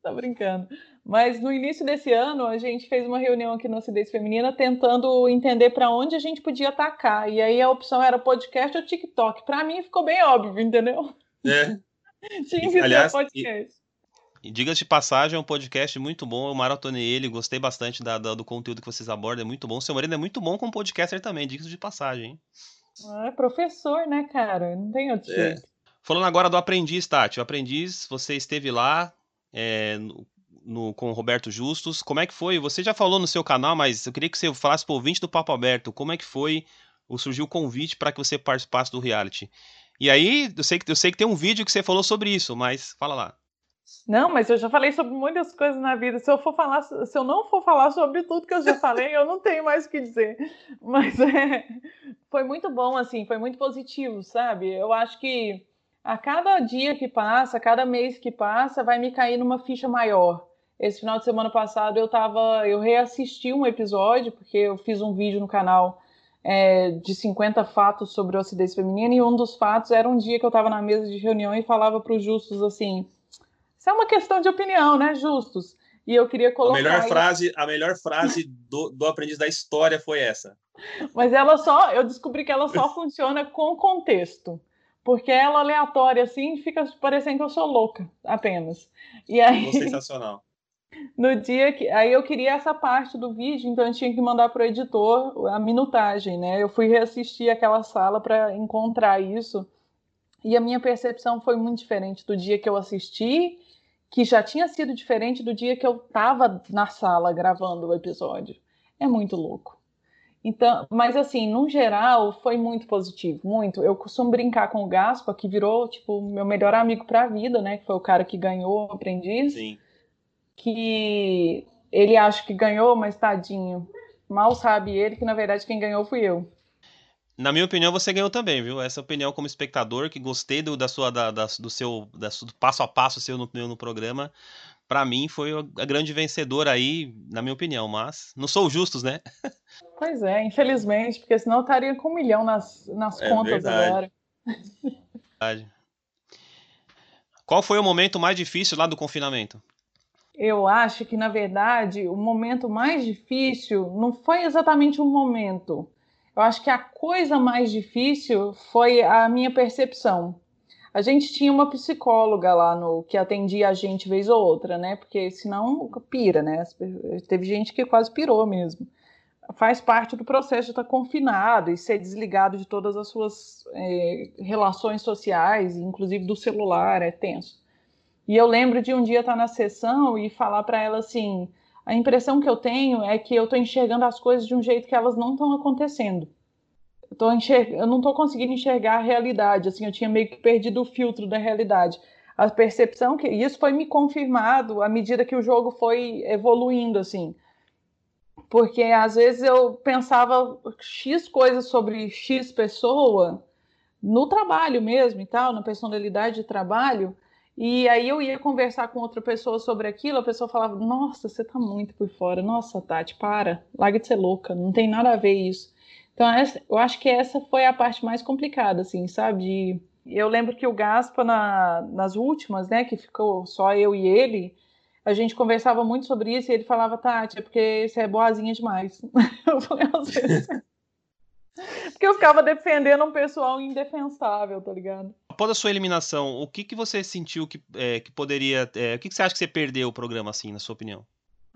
tá brincando. Mas no início desse ano, a gente fez uma reunião aqui no Acidez Feminina tentando entender para onde a gente podia atacar. E aí a opção era podcast ou TikTok. Para mim ficou bem óbvio, entendeu? É. Tinha que Aliás, ser podcast. E, diga de passagem, é um podcast muito bom. Eu maratonei ele, gostei bastante da, da, do conteúdo que vocês abordam, é muito bom. O seu marido é muito bom como podcaster também, diga de passagem, hein? É professor, né, cara? Não tem outro é. jeito. Falando agora do aprendiz, Tati. O aprendiz, você esteve lá é, no, no, com o Roberto Justus. Como é que foi? Você já falou no seu canal, mas eu queria que você falasse para o ouvinte do Papo Aberto. Como é que foi? Ou surgiu o convite para que você participasse do reality? E aí, eu sei, que, eu sei que tem um vídeo que você falou sobre isso, mas fala lá. Não, mas eu já falei sobre muitas coisas na vida. Se eu for falar, se eu não for falar sobre tudo que eu já falei, eu não tenho mais o que dizer. Mas é, foi muito bom, assim, foi muito positivo, sabe? Eu acho que a cada dia que passa, a cada mês que passa, vai me cair numa ficha maior. Esse final de semana passado eu tava, eu reassisti um episódio porque eu fiz um vídeo no canal é, de 50 fatos sobre a acidez feminina e um dos fatos era um dia que eu estava na mesa de reunião e falava para os justos assim isso é uma questão de opinião, né, Justus? E eu queria colocar. A melhor frase, a melhor frase do, do aprendiz da história foi essa. Mas ela só, eu descobri que ela só funciona com contexto. Porque ela aleatória assim fica parecendo que eu sou louca, apenas. E aí. Sensacional. No dia que. Aí eu queria essa parte do vídeo, então eu tinha que mandar para o editor a minutagem, né? Eu fui reassistir aquela sala para encontrar isso. E a minha percepção foi muito diferente do dia que eu assisti que já tinha sido diferente do dia que eu estava na sala gravando o episódio. É muito louco. Então, mas assim, no geral, foi muito positivo, muito. Eu costumo brincar com o Gaspa, que virou, tipo, meu melhor amigo para a vida, né? Que foi o cara que ganhou o aprendiz. Sim. Que ele acha que ganhou, mas tadinho. Mal sabe ele que, na verdade, quem ganhou fui eu. Na minha opinião, você ganhou também, viu? Essa opinião como espectador, que gostei do, da sua, da, da, do seu da, do passo a passo seu no, no programa. Para mim, foi a grande vencedora aí, na minha opinião, mas não sou justos, né? Pois é, infelizmente, porque senão eu estaria com um milhão nas, nas é contas verdade. agora. Verdade. Qual foi o momento mais difícil lá do confinamento? Eu acho que, na verdade, o momento mais difícil não foi exatamente um momento, eu acho que a coisa mais difícil foi a minha percepção. A gente tinha uma psicóloga lá no que atendia a gente vez ou outra, né? Porque senão pira, né? Teve gente que quase pirou mesmo. Faz parte do processo de estar confinado e ser desligado de todas as suas é, relações sociais, inclusive do celular, é tenso. E eu lembro de um dia estar na sessão e falar para ela assim: a impressão que eu tenho é que eu estou enxergando as coisas de um jeito que elas não estão acontecendo. Eu, tô enxerg... eu não estou conseguindo enxergar a realidade, assim, eu tinha meio que perdido o filtro da realidade. A percepção que isso foi me confirmado à medida que o jogo foi evoluindo, assim. Porque às vezes eu pensava X coisas sobre X pessoa no trabalho mesmo e tal, na personalidade de trabalho, e aí eu ia conversar com outra pessoa sobre aquilo, a pessoa falava: Nossa, você tá muito por fora. Nossa, Tati, para, larga de ser louca, não tem nada a ver isso. Então, essa, eu acho que essa foi a parte mais complicada, assim, sabe? De, eu lembro que o Gaspa, na, nas últimas, né, que ficou só eu e ele, a gente conversava muito sobre isso e ele falava: Tati, é porque você é boazinha demais. eu falei: Às vezes. Porque eu ficava defendendo um pessoal indefensável, tá ligado? Após a sua eliminação, o que, que você sentiu que, é, que poderia. É, o que, que você acha que você perdeu o programa, assim, na sua opinião?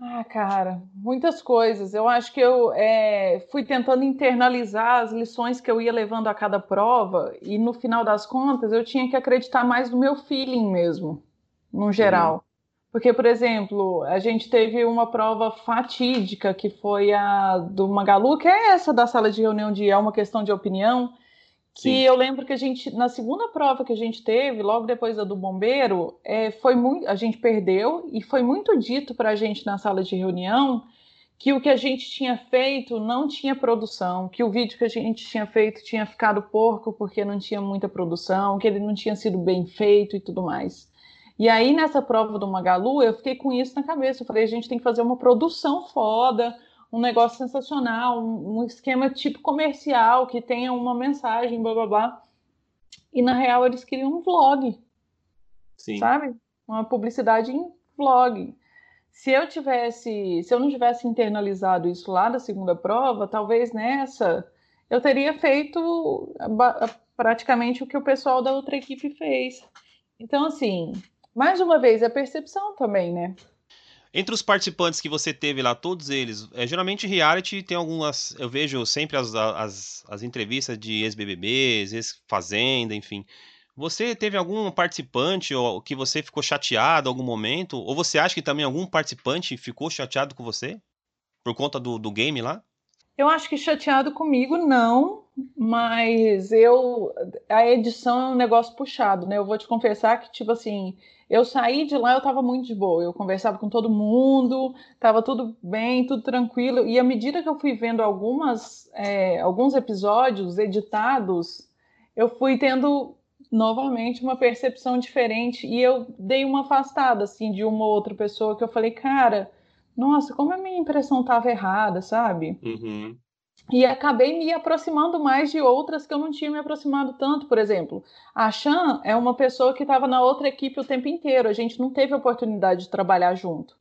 Ah, cara, muitas coisas. Eu acho que eu é, fui tentando internalizar as lições que eu ia levando a cada prova, e no final das contas eu tinha que acreditar mais no meu feeling mesmo, no geral. Uhum. Porque, por exemplo, a gente teve uma prova fatídica, que foi a do Magalu, que é essa da sala de reunião de É uma questão de opinião, que Sim. eu lembro que a gente, na segunda prova que a gente teve, logo depois da do bombeiro, é, foi muito, a gente perdeu e foi muito dito para a gente na sala de reunião que o que a gente tinha feito não tinha produção, que o vídeo que a gente tinha feito tinha ficado porco porque não tinha muita produção, que ele não tinha sido bem feito e tudo mais. E aí, nessa prova do Magalu, eu fiquei com isso na cabeça. Eu falei, a gente tem que fazer uma produção foda, um negócio sensacional, um, um esquema tipo comercial, que tenha uma mensagem, blá blá blá. E na real, eles queriam um vlog. Sim. Sabe? Uma publicidade em vlog se eu tivesse, se eu não tivesse internalizado isso lá da segunda prova, talvez nessa eu teria feito praticamente o que o pessoal da outra equipe fez. Então, assim, mais uma vez, é percepção também, né? Entre os participantes que você teve lá, todos eles, é, geralmente reality tem algumas. Eu vejo sempre as, as, as entrevistas de ex-BBBs, ex-Fazenda, enfim. Você teve algum participante ou que você ficou chateado em algum momento? Ou você acha que também algum participante ficou chateado com você? Por conta do, do game lá? Eu acho que chateado comigo não, mas eu a edição é um negócio puxado, né? Eu vou te confessar que tipo assim, eu saí de lá, eu tava muito de boa. Eu conversava com todo mundo, tava tudo bem, tudo tranquilo. E à medida que eu fui vendo algumas é, alguns episódios editados, eu fui tendo novamente uma percepção diferente e eu dei uma afastada assim de uma ou outra pessoa que eu falei, cara, nossa, como a minha impressão estava errada, sabe? Uhum. E acabei me aproximando mais de outras que eu não tinha me aproximado tanto. Por exemplo, a Chan é uma pessoa que estava na outra equipe o tempo inteiro. A gente não teve oportunidade de trabalhar junto.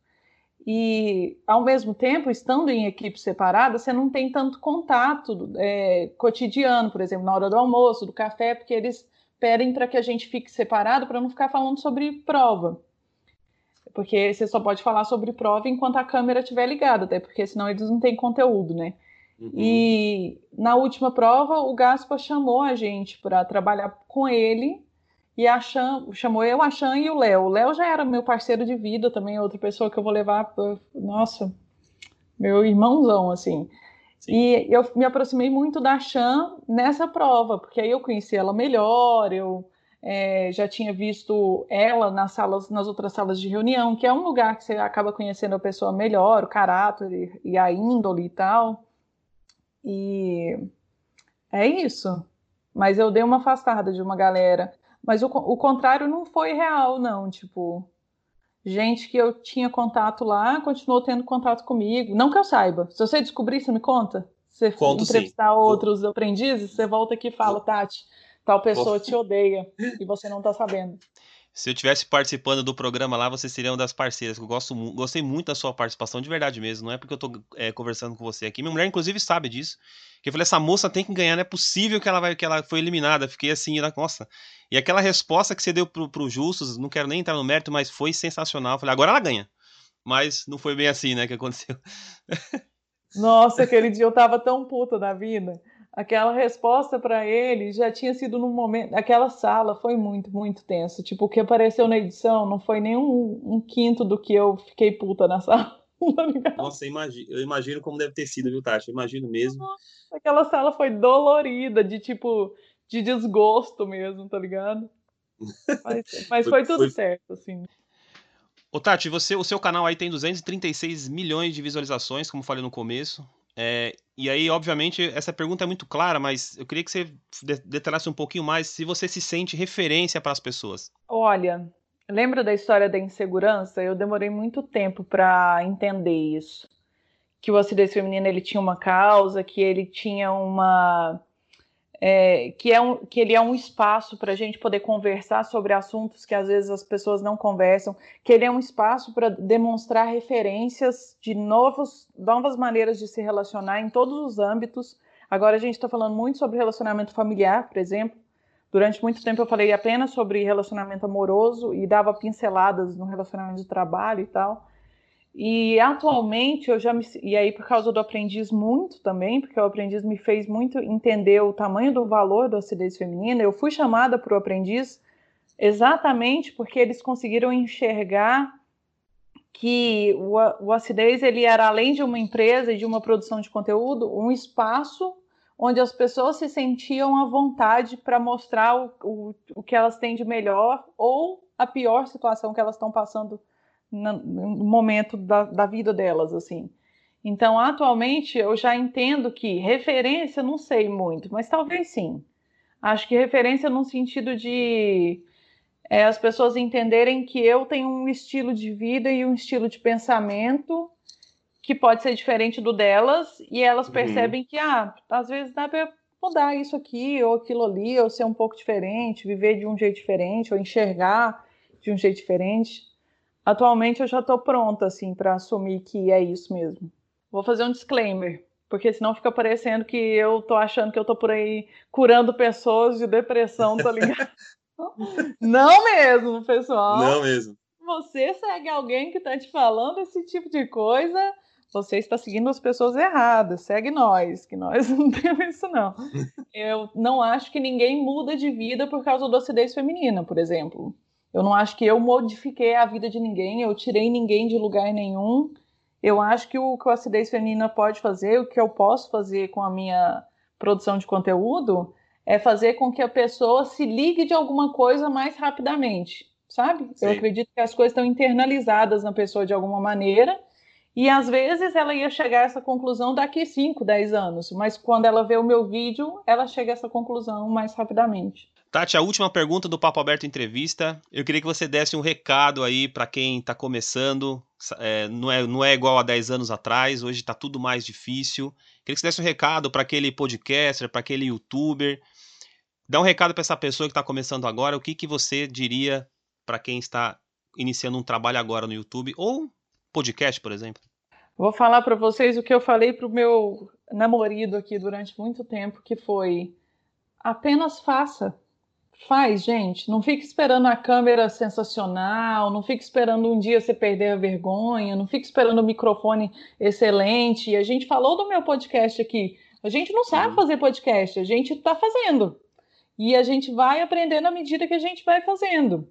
E, ao mesmo tempo, estando em equipe separada, você não tem tanto contato é, cotidiano, por exemplo, na hora do almoço, do café, porque eles pedem para que a gente fique separado para não ficar falando sobre prova. Porque você só pode falar sobre prova enquanto a câmera estiver ligada, até porque senão eles não têm conteúdo, né? Uhum. E na última prova, o Gaspa chamou a gente para trabalhar com ele e a Chan, chamou eu, a Chan e o Léo. O Léo já era meu parceiro de vida também, outra pessoa que eu vou levar, pra, nossa, meu irmãozão, assim. Sim. E eu me aproximei muito da Chan nessa prova, porque aí eu conheci ela melhor, eu é, já tinha visto ela nas salas, nas outras salas de reunião, que é um lugar que você acaba conhecendo a pessoa melhor, o caráter e a índole e tal. E é isso. Mas eu dei uma afastada de uma galera. Mas o, o contrário não foi real, não. Tipo, gente que eu tinha contato lá continuou tendo contato comigo. Não que eu saiba. Se você descobrir, você me conta. Você Conto, entrevistar sim. outros aprendizes, você volta aqui e fala, Tati, tal pessoa te odeia e você não tá sabendo. Se eu tivesse participando do programa lá, você seria uma das parceiras. Eu gosto, gostei muito da sua participação, de verdade mesmo. Não é porque eu tô é, conversando com você aqui. Minha mulher, inclusive, sabe disso. Que eu falei, essa moça tem que ganhar, não é possível que ela vai, que ela foi eliminada. Fiquei assim, nossa. E aquela resposta que você deu pro, pro Justus, não quero nem entrar no mérito, mas foi sensacional. Eu falei, agora ela ganha. Mas não foi bem assim, né, que aconteceu. Nossa, aquele dia eu tava tão puta da vida aquela resposta para ele já tinha sido num momento. Aquela sala foi muito, muito tenso. Tipo, o que apareceu na edição não foi nem um, um quinto do que eu fiquei puta na sala. Tá Nossa, eu imagino, eu imagino como deve ter sido, viu, Tati? Eu imagino mesmo. Nossa, aquela sala foi dolorida, de tipo, de desgosto mesmo, tá ligado? Mas, mas foi, foi tudo foi... certo, assim. Ô, Tati, você, o seu canal aí tem 236 milhões de visualizações, como falei no começo. É, e aí, obviamente, essa pergunta é muito clara, mas eu queria que você detalhasse um pouquinho mais se você se sente referência para as pessoas. Olha, lembra da história da insegurança? Eu demorei muito tempo para entender isso. Que o acidez feminino ele tinha uma causa, que ele tinha uma é, que, é um, que ele é um espaço para a gente poder conversar sobre assuntos que às vezes as pessoas não conversam, que ele é um espaço para demonstrar referências de novos, novas maneiras de se relacionar em todos os âmbitos. Agora a gente está falando muito sobre relacionamento familiar, por exemplo. Durante muito tempo eu falei apenas sobre relacionamento amoroso e dava pinceladas no relacionamento de trabalho e tal. E atualmente eu já me. E aí, por causa do aprendiz, muito também, porque o aprendiz me fez muito entender o tamanho do valor da acidez feminina. Eu fui chamada para o aprendiz exatamente porque eles conseguiram enxergar que o, o acidez ele era além de uma empresa e de uma produção de conteúdo, um espaço onde as pessoas se sentiam à vontade para mostrar o, o, o que elas têm de melhor ou a pior situação que elas estão passando no, momento da, da vida delas, assim. Então, atualmente, eu já entendo que referência, não sei muito, mas talvez sim. Acho que referência no sentido de é, as pessoas entenderem que eu tenho um estilo de vida e um estilo de pensamento que pode ser diferente do delas, e elas uhum. percebem que, ah, às vezes dá para mudar isso aqui ou aquilo ali, ou ser um pouco diferente, viver de um jeito diferente, ou enxergar de um jeito diferente. Atualmente eu já estou pronta, assim, para assumir que é isso mesmo. Vou fazer um disclaimer, porque senão fica parecendo que eu tô achando que eu tô por aí curando pessoas de depressão, tá ligado? Não mesmo, pessoal. Não mesmo. Você segue alguém que tá te falando esse tipo de coisa, você está seguindo as pessoas erradas. Segue nós, que nós não temos isso, não. Eu não acho que ninguém muda de vida por causa da acidez feminina, por exemplo. Eu não acho que eu modifiquei a vida de ninguém, eu tirei ninguém de lugar nenhum. Eu acho que o que a acidez feminina pode fazer, o que eu posso fazer com a minha produção de conteúdo, é fazer com que a pessoa se ligue de alguma coisa mais rapidamente, sabe? Sim. Eu acredito que as coisas estão internalizadas na pessoa de alguma maneira, e às vezes ela ia chegar a essa conclusão daqui 5, 10 anos, mas quando ela vê o meu vídeo, ela chega a essa conclusão mais rapidamente. Tati, a última pergunta do Papo Aberto Entrevista. Eu queria que você desse um recado aí para quem está começando. É, não, é, não é igual a 10 anos atrás, hoje está tudo mais difícil. Queria que você desse um recado para aquele podcaster, para aquele youtuber. Dá um recado para essa pessoa que está começando agora. O que, que você diria para quem está iniciando um trabalho agora no YouTube ou podcast, por exemplo? Vou falar para vocês o que eu falei para o meu namorado aqui durante muito tempo, que foi apenas faça Faz, gente. Não fique esperando a câmera sensacional, não fique esperando um dia você perder a vergonha, não fique esperando o microfone excelente. A gente falou do meu podcast aqui. A gente não sabe fazer podcast, a gente está fazendo. E a gente vai aprendendo à medida que a gente vai fazendo.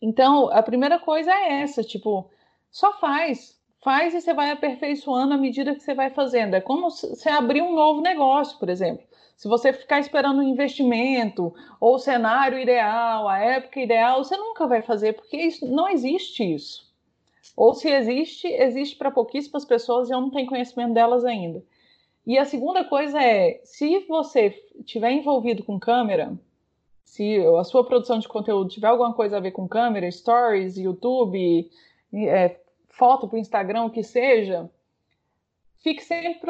Então, a primeira coisa é essa, tipo, só faz. Faz e você vai aperfeiçoando à medida que você vai fazendo. É como você abrir um novo negócio, por exemplo. Se você ficar esperando um investimento ou o cenário ideal, a época ideal, você nunca vai fazer, porque isso, não existe isso. Ou se existe, existe para pouquíssimas pessoas e eu não tenho conhecimento delas ainda. E a segunda coisa é, se você estiver envolvido com câmera, se a sua produção de conteúdo tiver alguma coisa a ver com câmera, stories, YouTube, é, foto para o Instagram, o que seja, fique sempre,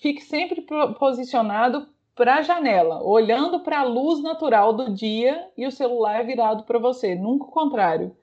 fique sempre posicionado para a janela, olhando para a luz natural do dia e o celular virado para você, nunca o contrário.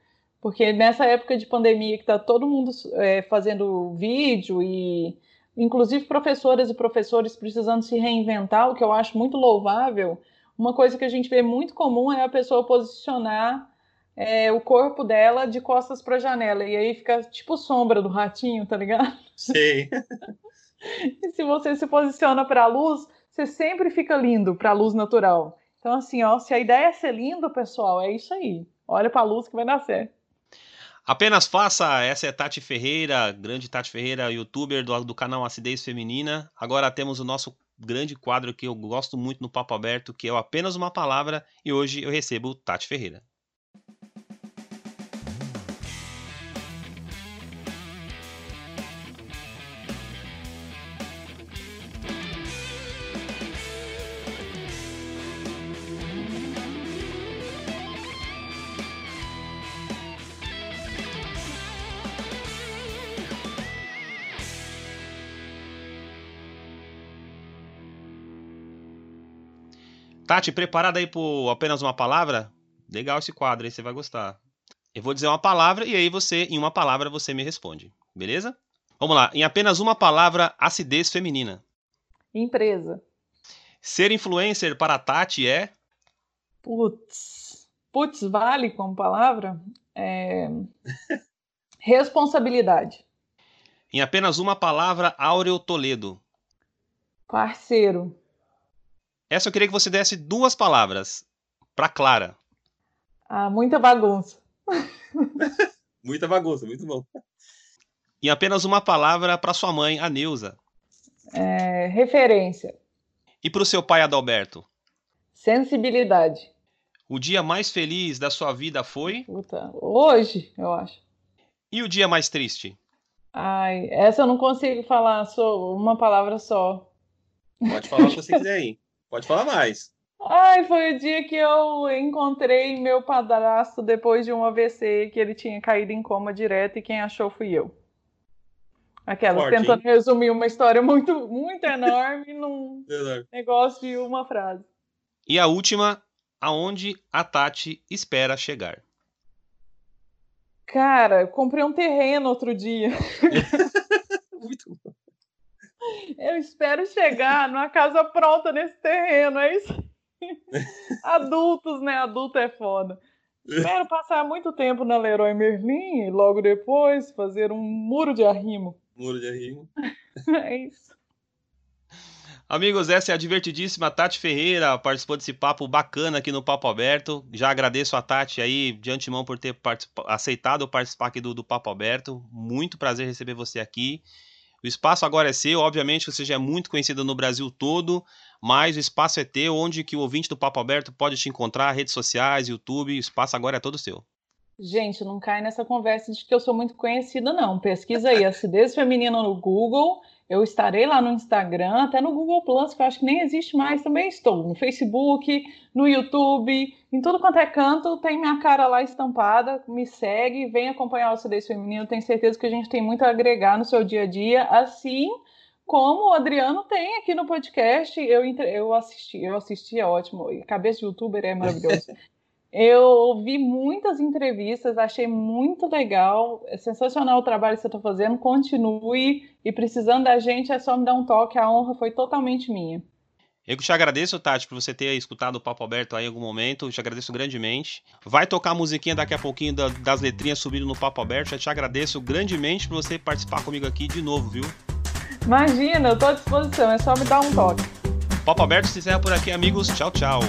Porque nessa época de pandemia que está todo mundo é, fazendo vídeo e inclusive professoras e professores precisando se reinventar, o que eu acho muito louvável, uma coisa que a gente vê muito comum é a pessoa posicionar é, o corpo dela de costas para a janela e aí fica tipo sombra do ratinho, tá ligado? Sim. e se você se posiciona para a luz, você sempre fica lindo para a luz natural. Então, assim, ó, se a ideia é ser lindo, pessoal, é isso aí. Olha para a luz que vai dar certo. Apenas faça, essa é Tati Ferreira, grande Tati Ferreira, youtuber do, do canal Acidez Feminina. Agora temos o nosso grande quadro que eu gosto muito no Papo Aberto, que é Apenas Uma Palavra, e hoje eu recebo Tati Ferreira. Tati, preparada aí por apenas uma palavra? Legal esse quadro aí, você vai gostar. Eu vou dizer uma palavra e aí você, em uma palavra, você me responde. Beleza? Vamos lá. Em apenas uma palavra, acidez feminina. Empresa. Ser influencer para a Tati é? Putz. Putz, vale como palavra? É... Responsabilidade. Em apenas uma palavra, Áureo Toledo. Parceiro. Essa eu queria que você desse duas palavras para Clara. Ah, muita bagunça. muita bagunça, muito bom. E apenas uma palavra para sua mãe, a Neuza. É, referência. E para o seu pai Adalberto? Sensibilidade. O dia mais feliz da sua vida foi? Puta, hoje, eu acho. E o dia mais triste? Ai, essa eu não consigo falar só uma palavra só. Pode falar o que você quiser aí. Pode falar mais. Ai, foi o dia que eu encontrei meu padrasto depois de um AVC, que ele tinha caído em coma direto e quem achou fui eu. Aquela, Forte, tentando hein? resumir uma história muito, muito enorme num negócio de uma frase. E a última, aonde a Tati espera chegar? Cara, eu comprei um terreno outro dia. Eu espero chegar numa casa pronta nesse terreno, é isso? Adultos, né? Adulto é foda. Espero passar muito tempo na Leroy Merlin e logo depois fazer um muro de arrimo. Muro de arrimo. é isso. Amigos, essa é a divertidíssima Tati Ferreira, participou desse papo bacana aqui no Papo Aberto. Já agradeço a Tati aí de antemão por ter aceitado participar aqui do, do Papo Aberto. Muito prazer receber você aqui. O espaço agora é seu, obviamente você já é muito conhecido no Brasil todo, mas o espaço é teu, onde que o ouvinte do Papo Aberto pode te encontrar, redes sociais, YouTube, o espaço agora é todo seu. Gente, não cai nessa conversa de que eu sou muito conhecida, não. Pesquisa aí, acidez feminina no Google eu estarei lá no Instagram, até no Google Plus, que eu acho que nem existe mais, também estou. No Facebook, no YouTube, em tudo quanto é canto, tem minha cara lá estampada. Me segue, vem acompanhar o Acidez Feminino. Tenho certeza que a gente tem muito a agregar no seu dia a dia, assim como o Adriano tem aqui no podcast. Eu, eu assisti, eu assisti, é ótimo. Cabeça de youtuber é maravilhoso. Eu ouvi muitas entrevistas, achei muito legal, é sensacional o trabalho que você está fazendo. Continue e precisando da gente é só me dar um toque, a honra foi totalmente minha. Eu te agradeço, Tati, por você ter escutado o Papo Aberto aí em algum momento. Eu te agradeço grandemente. Vai tocar a musiquinha daqui a pouquinho das letrinhas subindo no Papo Aberto. Eu te agradeço grandemente por você participar comigo aqui de novo, viu? Imagina, eu estou à disposição. É só me dar um toque. Papo Aberto se encerra por aqui, amigos. Tchau, tchau.